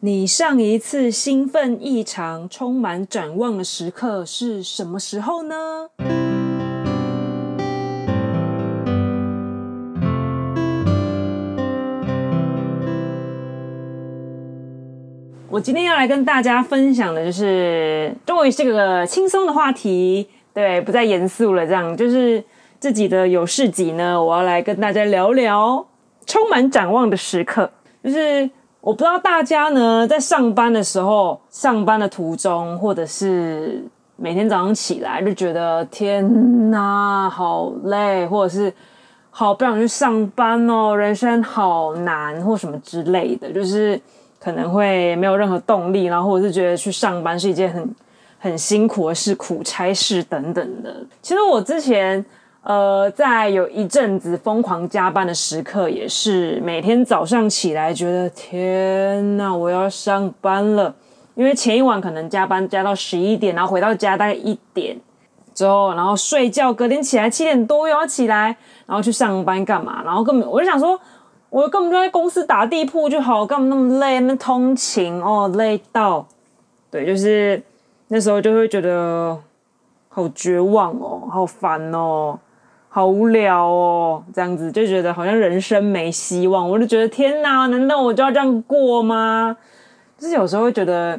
你上一次兴奋异常、充满展望的时刻是什么时候呢？我今天要来跟大家分享的就是，终于是个轻松的话题，对，不再严肃了。这样就是自己的有事集呢，我要来跟大家聊聊充满展望的时刻，就是。我不知道大家呢，在上班的时候，上班的途中，或者是每天早上起来就觉得天哪，好累，或者是好不想去上班哦，人生好难，或什么之类的，就是可能会没有任何动力，然后或者是觉得去上班是一件很很辛苦的事，苦差事等等的。其实我之前。呃，在有一阵子疯狂加班的时刻，也是每天早上起来觉得天哪，我要上班了。因为前一晚可能加班加到十一点，然后回到家大概一点之后，然后睡觉，隔天起来七点多又要起来，然后去上班干嘛？然后根本我就想说，我根本就在公司打地铺就好，干嘛那么累？那通勤哦，累到，对，就是那时候就会觉得好绝望哦，好烦哦。好无聊哦，这样子就觉得好像人生没希望，我就觉得天哪，难道我就要这样过吗？就是有时候会觉得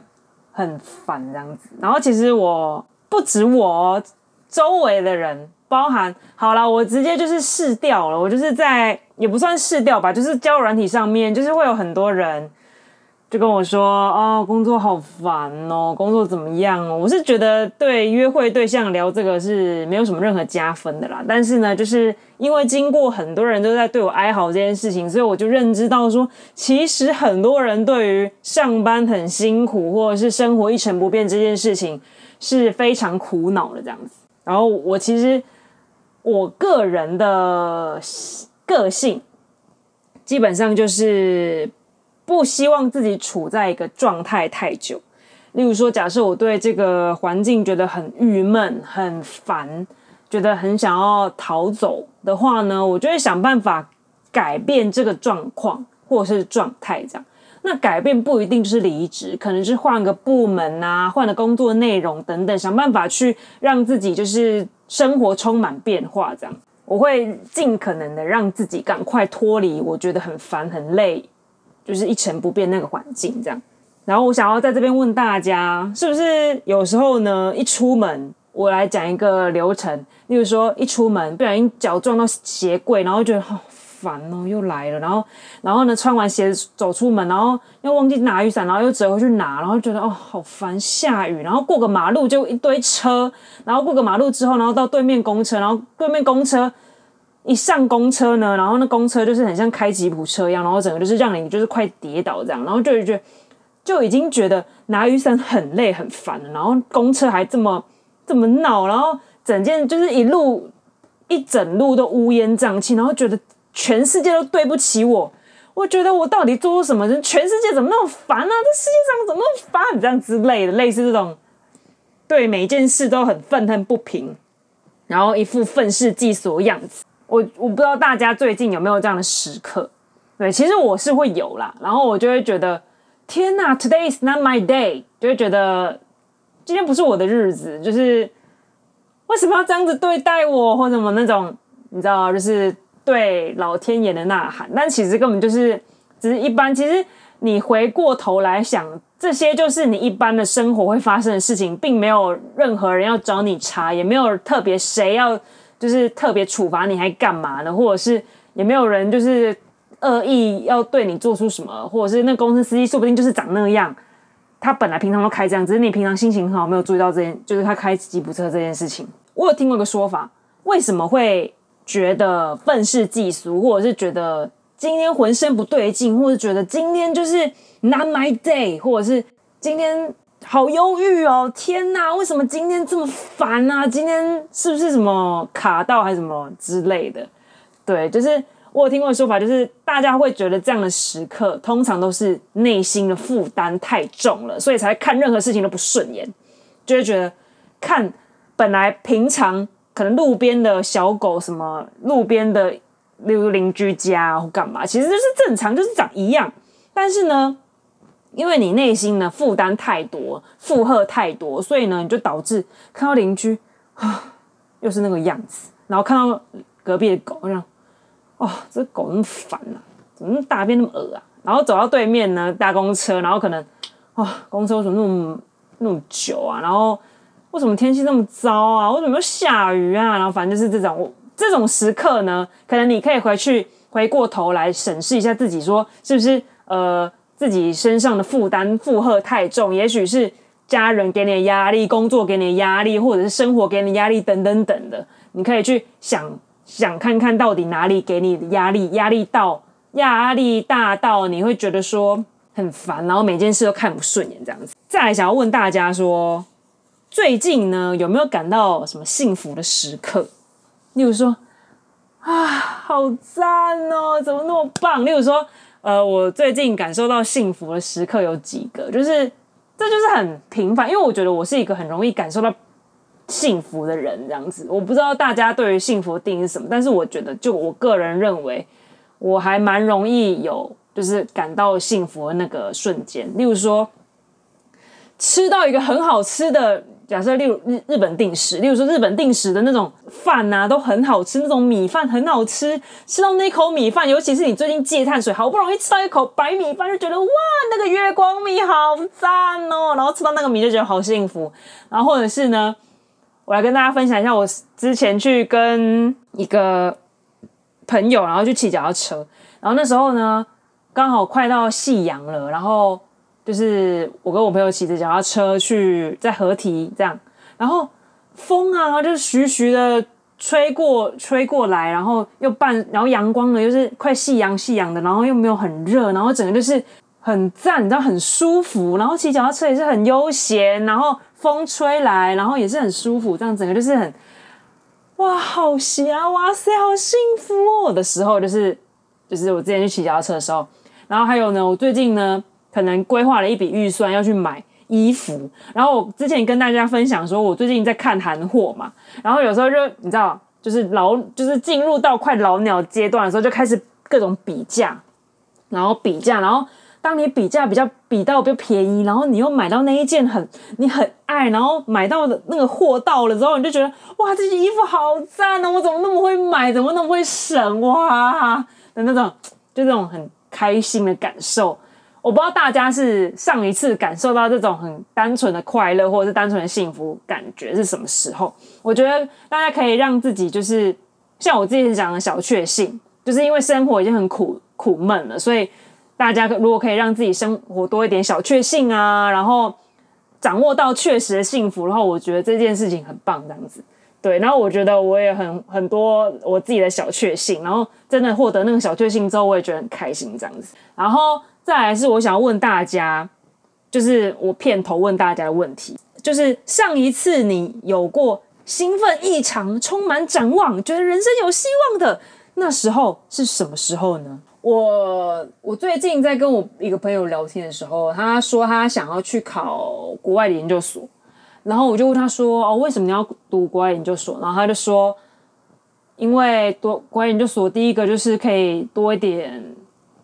很烦这样子。然后其实我不止我周围的人，包含好啦，我直接就是试掉了，我就是在也不算试掉吧，就是交友软体上面，就是会有很多人。就跟我说哦，工作好烦哦，工作怎么样？我是觉得对约会对象聊这个是没有什么任何加分的啦。但是呢，就是因为经过很多人都在对我哀嚎这件事情，所以我就认知到说，其实很多人对于上班很辛苦或者是生活一成不变这件事情是非常苦恼的这样子。然后我其实我个人的个性基本上就是。不希望自己处在一个状态太久，例如说，假设我对这个环境觉得很郁闷、很烦，觉得很想要逃走的话呢，我就会想办法改变这个状况或者是状态。这样，那改变不一定就是离职，可能是换个部门啊，换个工作内容等等，想办法去让自己就是生活充满变化。这样，我会尽可能的让自己赶快脱离我觉得很烦、很累。就是一成不变那个环境这样，然后我想要在这边问大家，是不是有时候呢，一出门，我来讲一个流程，例如说一出门不小心脚撞到鞋柜，然后觉得好烦哦，又来了，然后然后呢穿完鞋走出门，然后又忘记拿雨伞，然后又折回去拿，然后觉得哦好烦，下雨，然后过个马路就一堆车，然后过个马路之后，然后到对面公车，然后对面公车。一上公车呢，然后那公车就是很像开吉普车一样，然后整个就是让你就是快跌倒这样，然后就觉就已经觉得拿雨伞很累很烦了，然后公车还这么这么闹，然后整件就是一路一整路都乌烟瘴气，然后觉得全世界都对不起我，我觉得我到底做什么？人全世界怎么那么烦啊？这世界上怎么那么烦？这样之类的，类似这种对每件事都很愤恨不平，然后一副愤世嫉俗的样子。我我不知道大家最近有没有这样的时刻，对，其实我是会有啦，然后我就会觉得，天哪，Today is not my day，就会觉得今天不是我的日子，就是为什么要这样子对待我，或什么那种，你知道，就是对老天爷的呐喊，但其实根本就是只是一般。其实你回过头来想，这些就是你一般的生活会发生的事情，并没有任何人要找你查，也没有特别谁要。就是特别处罚你还干嘛呢？或者是也没有人就是恶意要对你做出什么，或者是那公司司机说不定就是长那样，他本来平常都开这样，只是你平常心情很好，没有注意到这件，就是他开吉普车这件事情。我有听过一个说法，为什么会觉得愤世嫉俗，或者是觉得今天浑身不对劲，或者觉得今天就是 not my day，或者是今天。好忧郁哦！天哪，为什么今天这么烦啊？今天是不是什么卡到还是什么之类的？对，就是我有听过的说法，就是大家会觉得这样的时刻，通常都是内心的负担太重了，所以才看任何事情都不顺眼，就会觉得看本来平常可能路边的小狗，什么路边的例如邻居家或干嘛，其实就是正常，就是长一样，但是呢。因为你内心呢负担太多，负荷太多，所以呢你就导致看到邻居啊又是那个样子，然后看到隔壁的狗，这样哦，这狗那么烦啊，怎么大便那么恶啊？然后走到对面呢搭公车，然后可能啊、公车为什么那么那么久啊？然后为什么天气那么糟啊？为什么又下雨啊？然后反正就是这种这种时刻呢，可能你可以回去。回过头来审视一下自己，说是不是呃自己身上的负担负荷太重？也许是家人给你的压力，工作给你的压力，或者是生活给你的压力等等等的。你可以去想想看看到底哪里给你的压力，压力到压力大到你会觉得说很烦，然后每件事都看不顺眼这样子。再来想要问大家说，最近呢有没有感到什么幸福的时刻？例如说。啊，好赞哦！怎么那么棒？例如说，呃，我最近感受到幸福的时刻有几个，就是这就是很平凡，因为我觉得我是一个很容易感受到幸福的人，这样子。我不知道大家对于幸福的定义是什么，但是我觉得，就我个人认为，我还蛮容易有就是感到幸福的那个瞬间。例如说，吃到一个很好吃的。假设，例如日日本定食，例如说日本定食的那种饭啊，都很好吃，那种米饭很好吃，吃到那口米饭，尤其是你最近戒碳水，好不容易吃到一口白米饭，就觉得哇，那个月光米好赞哦，然后吃到那个米就觉得好幸福。然后或者是呢，我来跟大家分享一下，我之前去跟一个朋友，然后去骑脚踏车，然后那时候呢，刚好快到夕阳了，然后。就是我跟我朋友骑着脚踏车去在河堤这样，然后风啊，就徐徐的吹过吹过来，然后又伴，然后阳光呢，又是快夕阳夕阳的，然后又没有很热，然后整个就是很赞，你知道很舒服，然后骑脚踏车也是很悠闲，然后风吹来，然后也是很舒服，这样整个就是很哇，好闲啊，哇塞，好幸福哦。的时候，就是就是我之前去骑脚踏车的时候，然后还有呢，我最近呢。可能规划了一笔预算要去买衣服，然后我之前跟大家分享说，我最近在看韩货嘛，然后有时候就你知道，就是老就是进入到快老鸟阶段的时候，就开始各种比价，然后比价，然后当你比价比较比到比较便宜，然后你又买到那一件很你很爱，然后买到的那个货到了之后，你就觉得哇，这件衣服好赞哦，我怎么那么会买，怎么那么会省哇的那种，就这种很开心的感受。我不知道大家是上一次感受到这种很单纯的快乐，或者是单纯的幸福感觉是什么时候？我觉得大家可以让自己就是像我之前讲的小确幸，就是因为生活已经很苦苦闷了，所以大家如果可以让自己生活多一点小确幸啊，然后掌握到确实的幸福，然后我觉得这件事情很棒，这样子。对，然后我觉得我也很很多我自己的小确幸，然后真的获得那个小确幸之后，我也觉得很开心，这样子。然后。再来是我想要问大家，就是我片头问大家的问题，就是上一次你有过兴奋异常、充满展望、觉得人生有希望的那时候是什么时候呢？我我最近在跟我一个朋友聊天的时候，他说他想要去考国外的研究所，然后我就问他说：“哦，为什么你要读国外研究所？”然后他就说：“因为读国外研究所，第一个就是可以多一点。”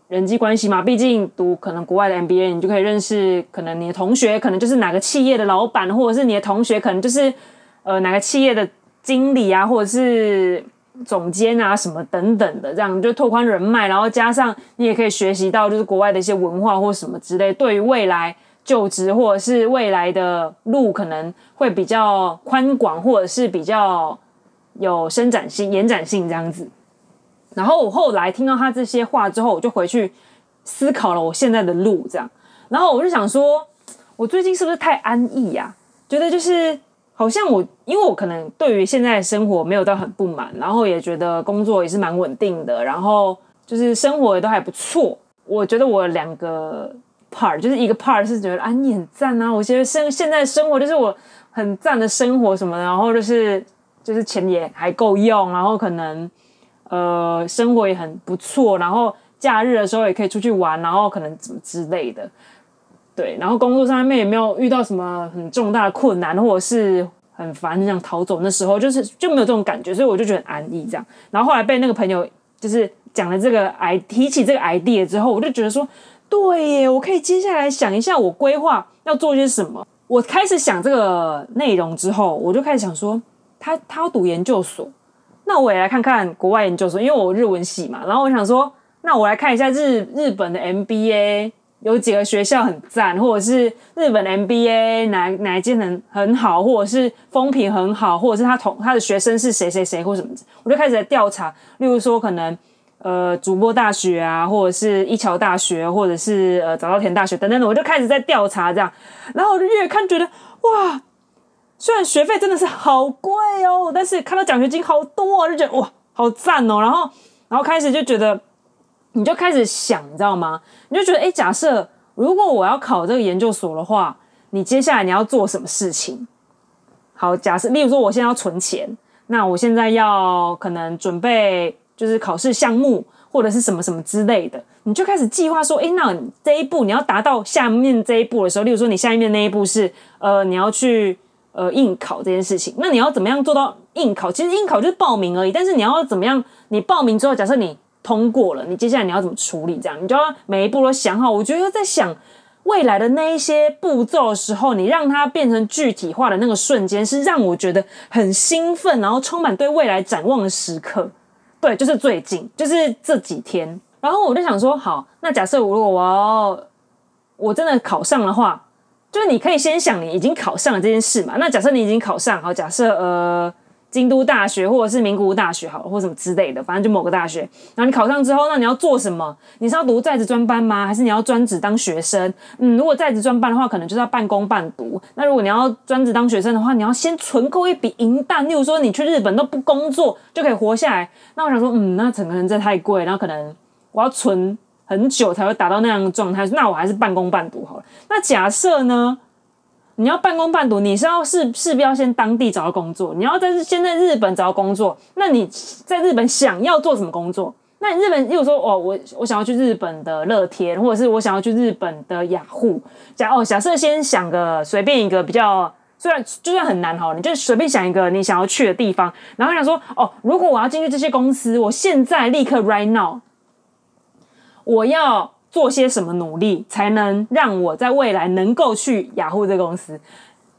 人际关系嘛，毕竟读可能国外的 MBA，你就可以认识可能你的同学，可能就是哪个企业的老板，或者是你的同学，可能就是呃哪个企业的经理啊，或者是总监啊什么等等的，这样就拓宽人脉，然后加上你也可以学习到就是国外的一些文化或什么之类，对于未来就职或者是未来的路可能会比较宽广，或者是比较有伸展性、延展性这样子。然后我后来听到他这些话之后，我就回去思考了我现在的路，这样。然后我就想说，我最近是不是太安逸呀？觉得就是好像我，因为我可能对于现在的生活没有到很不满，然后也觉得工作也是蛮稳定的，然后就是生活也都还不错。我觉得我两个 part，就是一个 part 是觉得安逸很赞啊，我觉得生现在生活就是我很赞的生活什么的，然后就是就是钱也还够用，然后可能。呃，生活也很不错，然后假日的时候也可以出去玩，然后可能怎么之类的，对，然后工作上面也没有遇到什么很重大的困难，或者是很烦很想逃走，那时候就是就没有这种感觉，所以我就觉得很安逸这样。然后后来被那个朋友就是讲了这个 I 提起这个 idea 之后，我就觉得说，对耶，我可以接下来想一下我规划要做些什么。我开始想这个内容之后，我就开始想说，他他要读研究所，那我也来看看国外研究所，因为我日文系嘛。然后我想说，那我来看一下日日本的 MBA。有几个学校很赞，或者是日本 MBA 哪哪一间很很好，或者是风评很好，或者是他同他的学生是谁谁谁或什么，我就开始在调查。例如说，可能呃，筑波大学啊，或者是一桥大学，或者是呃早稻田大学等等的，我就开始在调查这样。然后我就越看觉得哇，虽然学费真的是好贵哦，但是看到奖学金好多啊，就觉得哇，好赞哦。然后然后开始就觉得。你就开始想，你知道吗？你就觉得，哎，假设如果我要考这个研究所的话，你接下来你要做什么事情？好，假设，例如说，我现在要存钱，那我现在要可能准备就是考试项目或者是什么什么之类的，你就开始计划说，哎，那这一步你要达到下面这一步的时候，例如说你下面那一步是呃你要去呃应考这件事情，那你要怎么样做到应考？其实应考就是报名而已，但是你要怎么样？你报名之后，假设你。通过了，你接下来你要怎么处理？这样你就要每一步都想好。我觉得在想未来的那一些步骤的时候，你让它变成具体化的那个瞬间，是让我觉得很兴奋，然后充满对未来展望的时刻。对，就是最近，就是这几天。然后我就想说，好，那假设我如果我要我真的考上的话，就是你可以先想你已经考上了这件事嘛。那假设你已经考上，好，假设呃。京都大学或者是名古屋大学好，或什么之类的，反正就某个大学。然后你考上之后，那你要做什么？你是要读在职专班吗？还是你要专职当学生？嗯，如果在职专班的话，可能就是要半工半读。那如果你要专职当学生的话，你要先存够一笔银弹。例如说，你去日本都不工作就可以活下来。那我想说，嗯，那整个人真的太贵，然后可能我要存很久才会达到那样的状态。那我还是半工半读好了。那假设呢？你要半工半读，你是要势势必要先当地找到工作。你要在先在日本找到工作，那你在日本想要做什么工作？那你日本，例如说，哦，我我想要去日本的乐天，或者是我想要去日本的雅虎。假哦，假设先想个随便一个比较，虽然就算很难哈，你就随便想一个你想要去的地方，然后想说，哦，如果我要进去这些公司，我现在立刻 right now，我要。做些什么努力才能让我在未来能够去雅虎这个公司，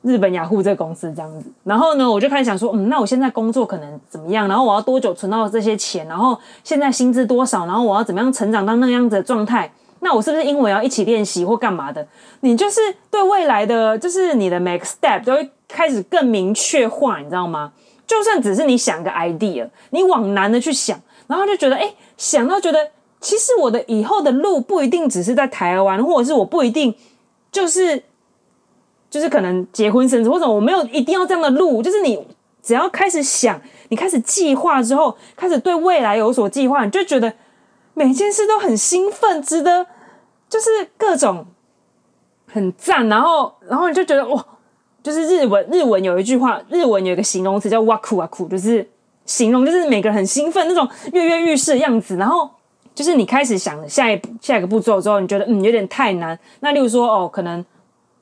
日本雅虎这个公司这样子？然后呢，我就开始想说，嗯，那我现在工作可能怎么样？然后我要多久存到这些钱？然后现在薪资多少？然后我要怎么样成长到那样子的状态？那我是不是英文要一起练习或干嘛的？你就是对未来的，就是你的 next step 都会开始更明确化，你知道吗？就算只是你想个 idea，你往难的去想，然后就觉得，哎，想到觉得。其实我的以后的路不一定只是在台湾，或者是我不一定就是就是可能结婚生子，或者我没有一定要这样的路。就是你只要开始想，你开始计划之后，开始对未来有所计划，你就觉得每件事都很兴奋，值得就是各种很赞。然后，然后你就觉得哇，就是日文日文有一句话，日文有一个形容词叫哇酷哇酷，就是形容就是每个人很兴奋那种跃跃欲试的样子，然后。就是你开始想下一下一个步骤之后，你觉得嗯有点太难。那例如说哦，可能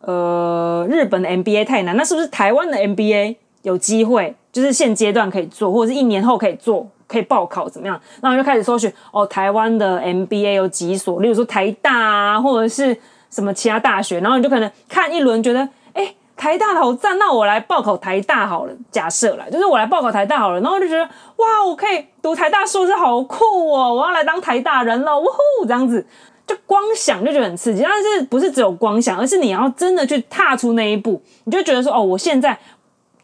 呃日本的 MBA 太难，那是不是台湾的 MBA 有机会？就是现阶段可以做，或者是一年后可以做，可以报考怎么样？那我就开始搜寻哦，台湾的 MBA 有几所，例如说台大啊，或者是什么其他大学，然后你就可能看一轮，觉得。台大好赞，那我来报考台大好了。假设啦，就是我来报考台大好了，然后就觉得哇，我可以读台大硕士，好酷哦！我要来当台大人了，呜呼！这样子就光想就觉得很刺激，但是不是只有光想，而是你要真的去踏出那一步，你就觉得说哦，我现在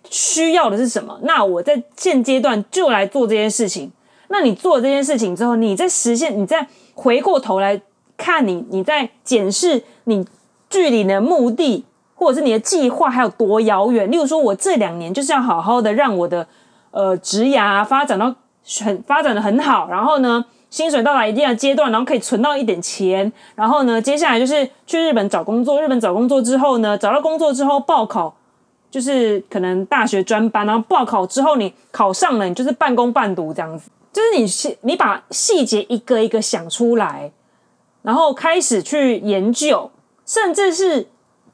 需要的是什么？那我在现阶段就来做这件事情。那你做这件事情之后，你再实现，你再回过头来看你，你在检视你距离的目的。或者是你的计划还有多遥远？例如说，我这两年就是要好好的让我的呃职涯发展到很发展的很好，然后呢，薪水到达一定的阶段，然后可以存到一点钱，然后呢，接下来就是去日本找工作。日本找工作之后呢，找到工作之后报考，就是可能大学专班，然后报考之后你考上了，你就是半工半读这样子。就是你细你把细节一个一个想出来，然后开始去研究，甚至是。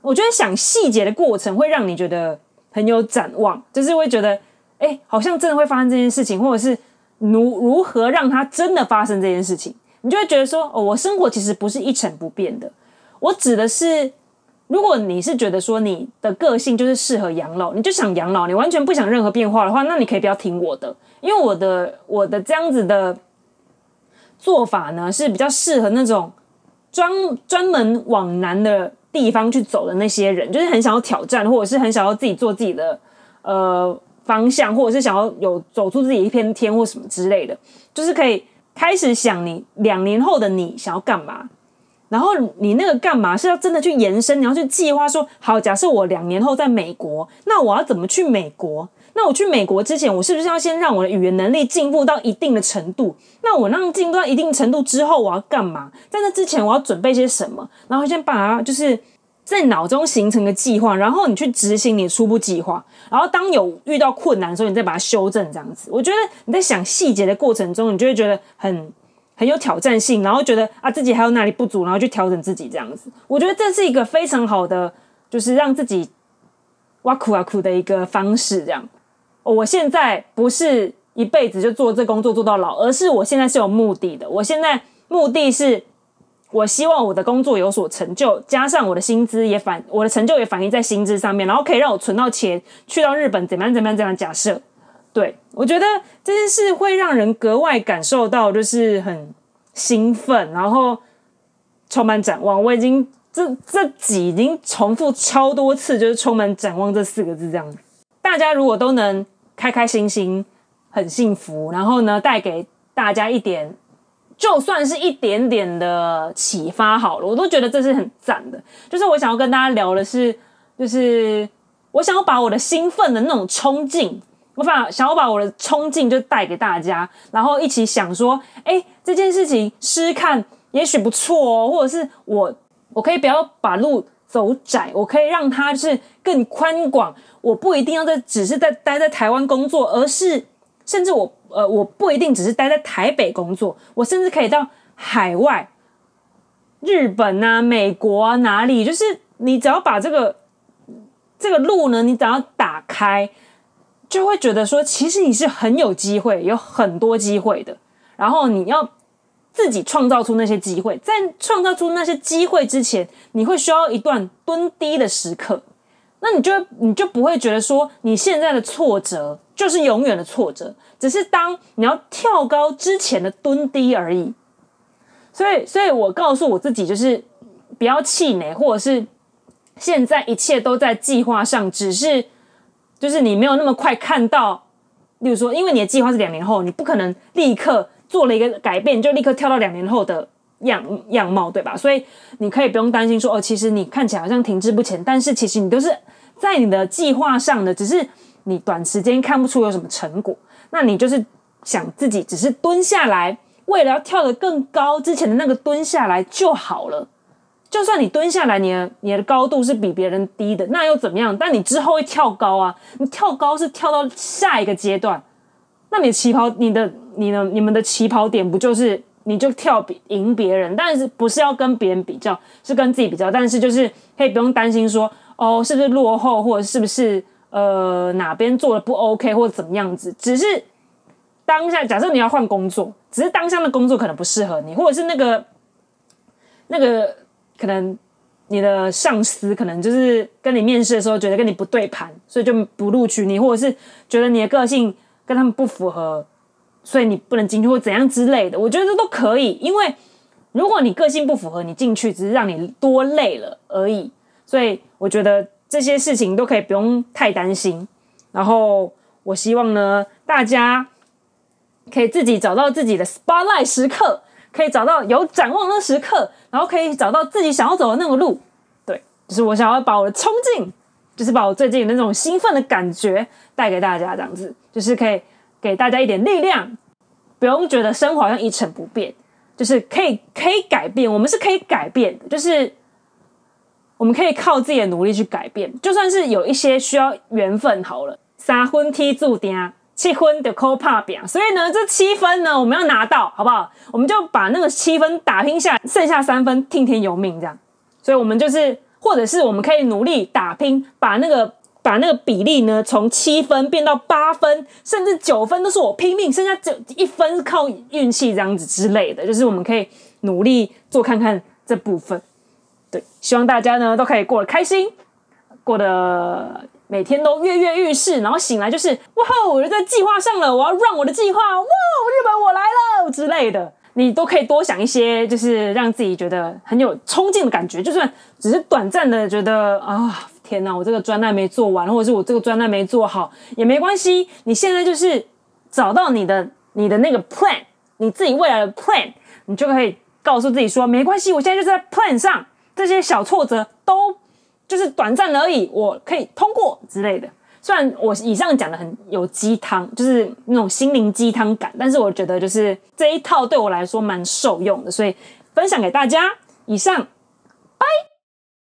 我觉得想细节的过程会让你觉得很有展望，就是会觉得，哎，好像真的会发生这件事情，或者是如如何让它真的发生这件事情。你就会觉得说，哦，我生活其实不是一成不变的。我指的是，如果你是觉得说你的个性就是适合养老，你就想养老，你完全不想任何变化的话，那你可以不要听我的，因为我的我的这样子的做法呢，是比较适合那种专专门往南的地方去走的那些人，就是很想要挑战，或者是很想要自己做自己的呃方向，或者是想要有走出自己一片天或什么之类的，就是可以。开始想你两年后的你想要干嘛，然后你那个干嘛是要真的去延伸，你要去计划说，好，假设我两年后在美国，那我要怎么去美国？那我去美国之前，我是不是要先让我的语言能力进步到一定的程度？那我让进步到一定程度之后，我要干嘛？在那之前，我要准备些什么？然后先把它就是。在脑中形成个计划，然后你去执行你初步计划，然后当有遇到困难的时候，你再把它修正，这样子。我觉得你在想细节的过程中，你就会觉得很很有挑战性，然后觉得啊自己还有哪里不足，然后去调整自己这样子。我觉得这是一个非常好的，就是让自己挖苦啊苦的一个方式。这样，我现在不是一辈子就做这工作做到老，而是我现在是有目的的。我现在目的是。我希望我的工作有所成就，加上我的薪资也反，我的成就也反映在薪资上面，然后可以让我存到钱，去到日本怎么样怎么样怎样。假设，对，我觉得这件事会让人格外感受到就是很兴奋，然后充满展望。我已经这这几已经重复超多次，就是充满展望这四个字这样。大家如果都能开开心心，很幸福，然后呢，带给大家一点。就算是一点点的启发好了，我都觉得这是很赞的。就是我想要跟大家聊的是，就是我想要把我的兴奋的那种冲劲，我把想要把我的冲劲就带给大家，然后一起想说，哎，这件事情试试看，也许不错哦，或者是我我可以不要把路走窄，我可以让它是更宽广，我不一定要在只是在待在台湾工作，而是甚至我。呃，我不一定只是待在台北工作，我甚至可以到海外，日本啊、美国啊哪里，就是你只要把这个这个路呢，你只要打开，就会觉得说，其实你是很有机会，有很多机会的。然后你要自己创造出那些机会，在创造出那些机会之前，你会需要一段蹲低的时刻。那你就你就不会觉得说，你现在的挫折就是永远的挫折。只是当你要跳高之前的蹲低而已，所以，所以我告诉我自己，就是不要气馁，或者是现在一切都在计划上，只是就是你没有那么快看到。例如说，因为你的计划是两年后，你不可能立刻做了一个改变，就立刻跳到两年后的样样貌，对吧？所以你可以不用担心说，哦，其实你看起来好像停滞不前，但是其实你都是在你的计划上的，只是你短时间看不出有什么成果。那你就是想自己只是蹲下来，为了要跳得更高，之前的那个蹲下来就好了。就算你蹲下来，你的你的高度是比别人低的，那又怎么样？但你之后会跳高啊！你跳高是跳到下一个阶段，那你起跑，你的你的你们的起跑点不就是你就跳比赢别人？但是不是要跟别人比较，是跟自己比较。但是就是可以不用担心说，哦，是不是落后，或者是不是？呃，哪边做的不 OK 或者怎么样子？只是当下，假设你要换工作，只是当下的工作可能不适合你，或者是那个那个可能你的上司可能就是跟你面试的时候觉得跟你不对盘，所以就不录取你，或者是觉得你的个性跟他们不符合，所以你不能进去或怎样之类的。我觉得这都可以，因为如果你个性不符合，你进去只是让你多累了而已。所以我觉得。这些事情都可以不用太担心，然后我希望呢，大家可以自己找到自己的 spotlight 时刻，可以找到有展望的时刻，然后可以找到自己想要走的那个路。对，就是我想要把我的冲劲，就是把我最近那种兴奋的感觉带给大家，这样子就是可以给大家一点力量，不用觉得生活好像一成不变，就是可以可以改变，我们是可以改变的，就是。我们可以靠自己的努力去改变，就算是有一些需要缘分好了，三分天注定，七分就靠打拼。所以呢，这七分呢，我们要拿到，好不好？我们就把那个七分打拼下来，剩下三分听天由命这样。所以，我们就是，或者是我们可以努力打拼，把那个把那个比例呢从七分变到八分，甚至九分都是我拼命，剩下九一分靠运气这样子之类的，就是我们可以努力做看看这部分。对，希望大家呢都可以过得开心，过得每天都跃跃欲试，然后醒来就是哇，我就在计划上了，我要让我的计划，哇，日本我来了之类的。你都可以多想一些，就是让自己觉得很有冲劲的感觉，就算只是短暂的觉得啊，天哪，我这个专案没做完，或者是我这个专案没做好也没关系。你现在就是找到你的你的那个 plan，你自己未来的 plan，你就可以告诉自己说，没关系，我现在就在 plan 上，这些小挫折都就是短暂而已，我可以通过之类的。虽然我以上讲的很有鸡汤，就是那种心灵鸡汤感，但是我觉得就是这一套对我来说蛮受用的，所以分享给大家。以上，拜。